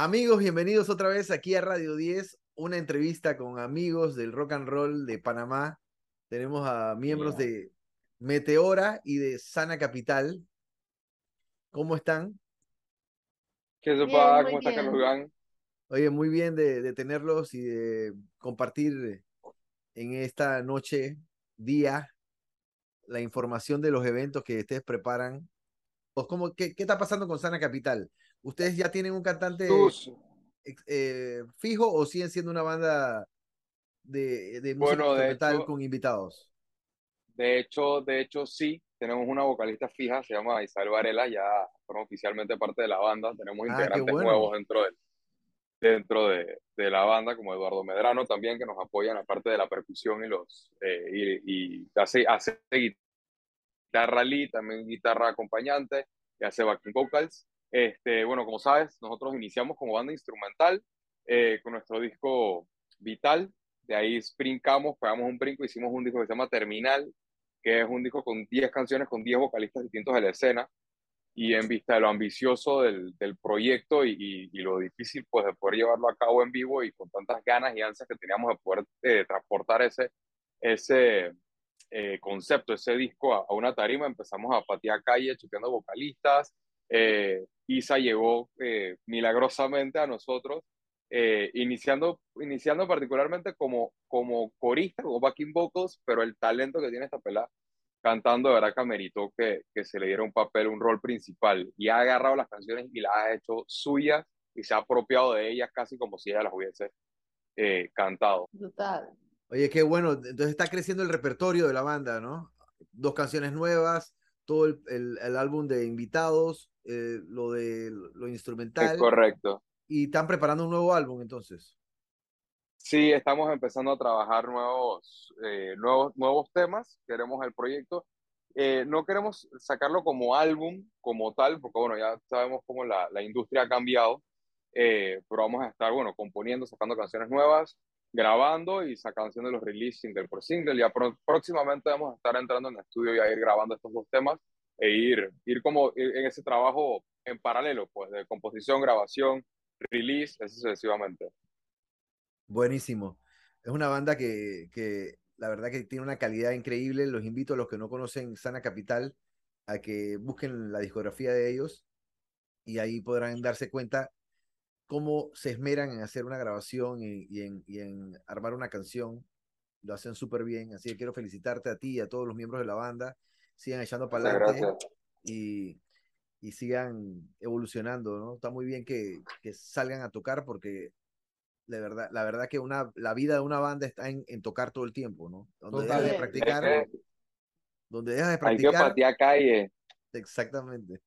Amigos, bienvenidos otra vez aquí a Radio 10, una entrevista con amigos del rock and roll de Panamá. Tenemos a miembros de Meteora y de Sana Capital. ¿Cómo están? ¿Qué se pasa? ¿Cómo está Carlos Iván? Oye, muy bien de, de, tenerlos y de compartir en esta noche, día, la información de los eventos que ustedes preparan. Pues, ¿cómo, qué, ¿Qué está pasando con Sana Capital? ¿Ustedes ya tienen un cantante eh, fijo o siguen siendo una banda de, de música bueno, con invitados? De hecho, de hecho, sí, tenemos una vocalista fija, se llama Isabel Varela, ya forma oficialmente parte de la banda, tenemos ah, integrantes nuevos dentro de, dentro de, de, la banda, como Eduardo Medrano también, que nos apoyan aparte de la percusión y los eh, y, y, hace, hace guitarra lead, también guitarra acompañante, y hace backing vocals. Este, bueno, como sabes, nosotros iniciamos como banda instrumental eh, con nuestro disco Vital. De ahí brincamos, pegamos un brinco, hicimos un disco que se llama Terminal, que es un disco con 10 canciones, con 10 vocalistas distintos de la escena. Y en vista de lo ambicioso del, del proyecto y, y, lo difícil pues, de poder llevarlo a cabo en vivo y con tantas ganas y ansias que teníamos de poder eh, transportar ese, ese eh, concepto, ese disco a, a, una tarima, empezamos a patear calle, chequeando vocalistas, eh, Isa llegó eh, milagrosamente a nosotros, eh, iniciando, iniciando particularmente como, como corista, como backing vocals, pero el talento que tiene esta pelada cantando, de verdad que meritó que, que se le diera un papel, un rol principal, y ha agarrado las canciones y las ha hecho suyas y se ha apropiado de ellas casi como si ella las hubiese eh, cantado. Total. Oye, qué bueno, entonces está creciendo el repertorio de la banda, ¿no? Dos canciones nuevas, todo el, el, el álbum de invitados, eh, lo de lo instrumental. Es correcto. Y están preparando un nuevo álbum entonces. Sí, estamos empezando a trabajar nuevos, eh, nuevos, nuevos temas. Queremos el proyecto. Eh, no queremos sacarlo como álbum, como tal, porque bueno, ya sabemos cómo la, la industria ha cambiado. pero vamos a estar, bueno, componiendo, sacando canciones nuevas, grabando y sacando los release single por single. Ya próximamente vamos a estar entrando en el estudio y a ir grabando estos dos temas e ir, ir como en ese trabajo en paralelo, pues de composición, grabación, release, así sucesivamente. Buenísimo. Es una banda que, que la verdad que tiene una calidad increíble. Los invito a los que no conocen Sana Capital a que busquen la discografía de ellos y ahí podrán darse cuenta cómo se esmeran en hacer una grabación y, y, en, y en, armar una canción. Lo hacen súper bien. Así que quiero felicitarte a ti y a todos los miembros de la banda sigan echando para adelante y, y, sigan evolucionando, ¿no? Está muy bien que, que salgan a tocar porque la verdad, la verdad que una, la vida de una banda está en, en tocar todo el tiempo, ¿no? Donde dejas de practicar, donde dejas de practicar. Hay que patear calle. Exactamente.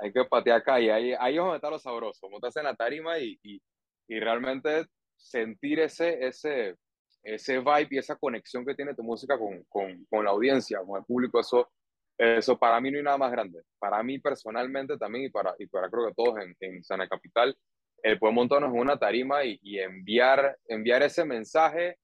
Hay que patear calle, ahí, ahí es donde está lo sabroso, montarse en la tarima y, y, y realmente sentir ese, ese, ese vibe y esa conexión que tiene tu música con, con, con la audiencia, con el público, eso, eso para mí no hay nada más grande. Para mí personalmente también y para, y para creo que todos en, en Sana Capital, el poder montarnos en una tarima y, y enviar, enviar ese mensaje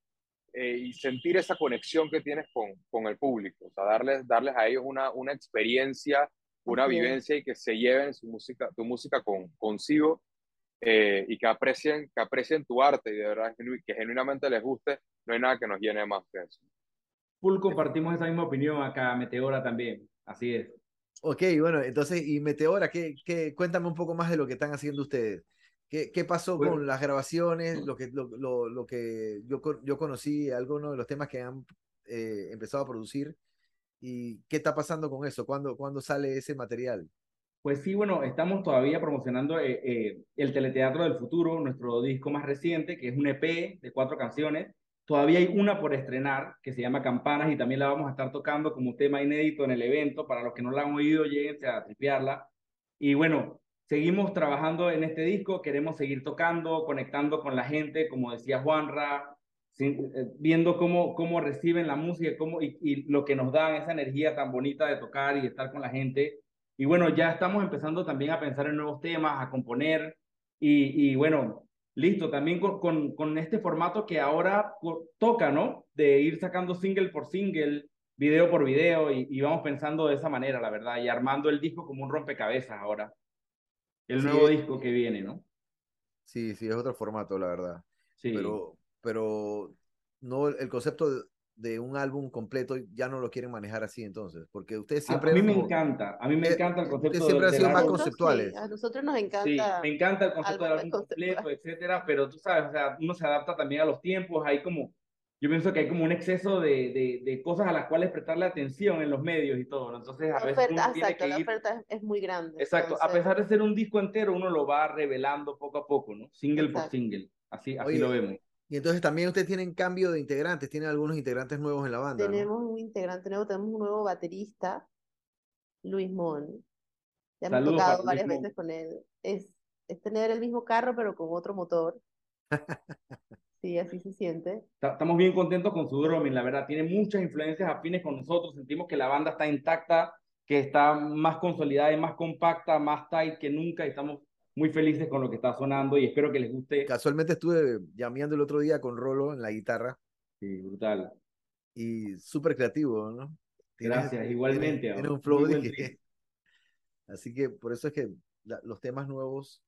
eh, y sentir esa conexión que tienes con, con el público. O sea, darles, darles a ellos una, una experiencia, una okay. vivencia y que se lleven su música, tu música con, consigo eh, y que aprecien, que aprecien tu arte y de verdad que genuinamente les guste. No hay nada que nos llene más que eso. Full compartimos esa misma opinión acá, Meteora también, así es. Ok, bueno, entonces, y Meteora, ¿qué, qué, cuéntame un poco más de lo que están haciendo ustedes. ¿Qué, qué pasó bueno, con las grabaciones? Lo que, lo, lo, lo, que yo, yo conocí, algunos de los temas que han eh, empezado a producir. ¿Y qué está pasando con eso? ¿Cuándo, ¿cuándo sale ese material? Pues sí, bueno, estamos todavía promocionando eh, eh, el Teleteatro del Futuro, nuestro disco más reciente, que es un EP de cuatro canciones Todavía hay una por estrenar que se llama Campanas y también la vamos a estar tocando como tema inédito en el evento. Para los que no la han oído, lléguense a tripearla. Y bueno, seguimos trabajando en este disco, queremos seguir tocando, conectando con la gente, como decía Juanra, sin, eh, viendo cómo, cómo reciben la música cómo, y, lo que nos dan esa energía tan bonita de tocar y estar con la gente. Y bueno, ya estamos empezando también a pensar en nuevos temas, a componer. Y bueno, listo, también con, con, con este formato que ahora toca, ¿no? De ir sacando single por single, video por video, y, y, vamos pensando de esa manera, la verdad, y armando el disco como un rompecabezas ahora. El sí. nuevo disco que viene, ¿no? Sí, sí, es otro formato, la verdad. Sí. Pero, pero no el concepto de, de un álbum completo ya no lo quieren manejar así entonces, porque ustedes siempre... A, mí me encanta, a mí me encanta el concepto siempre han sido más conceptuales. a nosotros nos encanta. Sí, me encanta el concepto del álbum completo, etcétera, pero tú sabes, o sea, uno se adapta también a los tiempos, hay como, yo pienso que hay como un exceso de, de, de cosas a las cuales prestarle atención en los medios y todo, entonces a veces uno tiene que la oferta es, muy grande. Exacto, a pesar de ser un disco entero, uno lo va revelando poco a poco, ¿no? Single por single, así, así lo vemos. Y entonces también ustedes tienen cambio de integrantes, tienen algunos integrantes nuevos en la banda. Tenemos un integrante nuevo, tenemos un nuevo baterista, Luis Mon. Ya hemos tocado varias veces con él. Es, es tener el mismo carro, pero con otro motor. sí, así se siente. Estamos bien contentos con su drumming, la verdad. Tiene muchas influencias afines con nosotros. Sentimos que la banda está intacta, que está más consolidada y más compacta, más tight que nunca. Y estamos muy felices con lo que está sonando y espero que les guste. Casualmente estuve llameando el otro día con Rolo en la guitarra. Sí, brutal. Y súper creativo, ¿no? Gracias, igualmente. Tiene, un flow Así que por eso es que los temas nuevos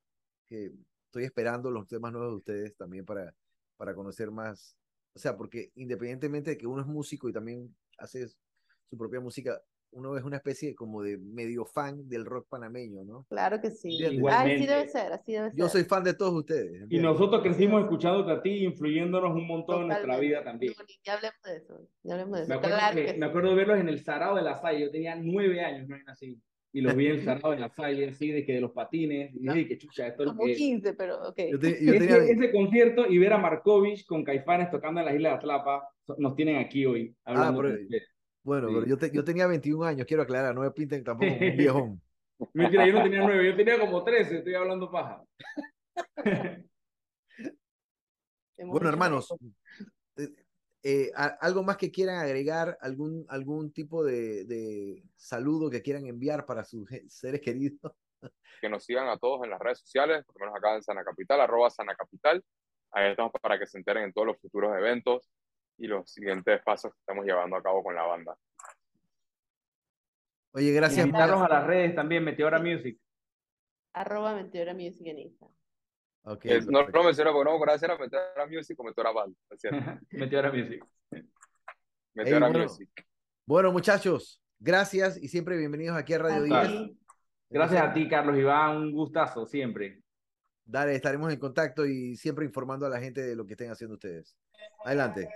que estoy esperando, los temas nuevos de ustedes también para, para conocer más. O sea, porque independientemente de que uno es músico y también hace su propia música, uno es una especie como de medio fan del rock panameño, ¿no? Claro que sí. Así debe ser, así debe ser. Yo soy fan de todos ustedes. Y nosotros crecimos escuchándote a ti, influyéndonos un montón en nuestra vida también. ya hablemos de eso, ya hablemos de eso. Me acuerdo, me acuerdo de verlos en el Sarao de la Salle, yo tenía nueve años, no así. Y los vi en el Sarao de la Salle, así, de que de los patines, y dije que chucha, esto Como es Como 15, pero ok. Yo ese, ese, concierto y ver a Markovich con Caifanes tocando en las Islas de Atlapa, nos tienen aquí hoy, ah, hablando ah, bueno, pero yo, yo tenía 21 años, quiero aclarar, no me pinten tampoco un viejón. Mentira, yo no tenía 9, yo tenía como 13, estoy hablando paja. bueno, hermanos, eh, eh, ¿algo más que quieran agregar? ¿Algún, algún tipo de, de, saludo que quieran enviar para sus seres queridos? Que nos sigan a todos en las redes sociales, por lo menos acá en Sana Capital, arroba Sana Capital. Ahí estamos para que se enteren en todos los futuros eventos, y los siguientes pasos que estamos llevando a cabo con la banda. Oye, gracias. Invitarnos a las redes también, Meteora Music. Arroba Meteora Music en Instagram. Okay, no lo menciono porque no me acuerdo si Meteora Music o Meteora Band. Meteora Music. Meteora Music. Bueno, muchachos, gracias y siempre bienvenidos aquí a Radio 10. Gracias a ti, Carlos Iván, un gustazo siempre. Dale, estaremos en contacto y siempre informando a la gente de lo que estén haciendo ustedes. Adelante.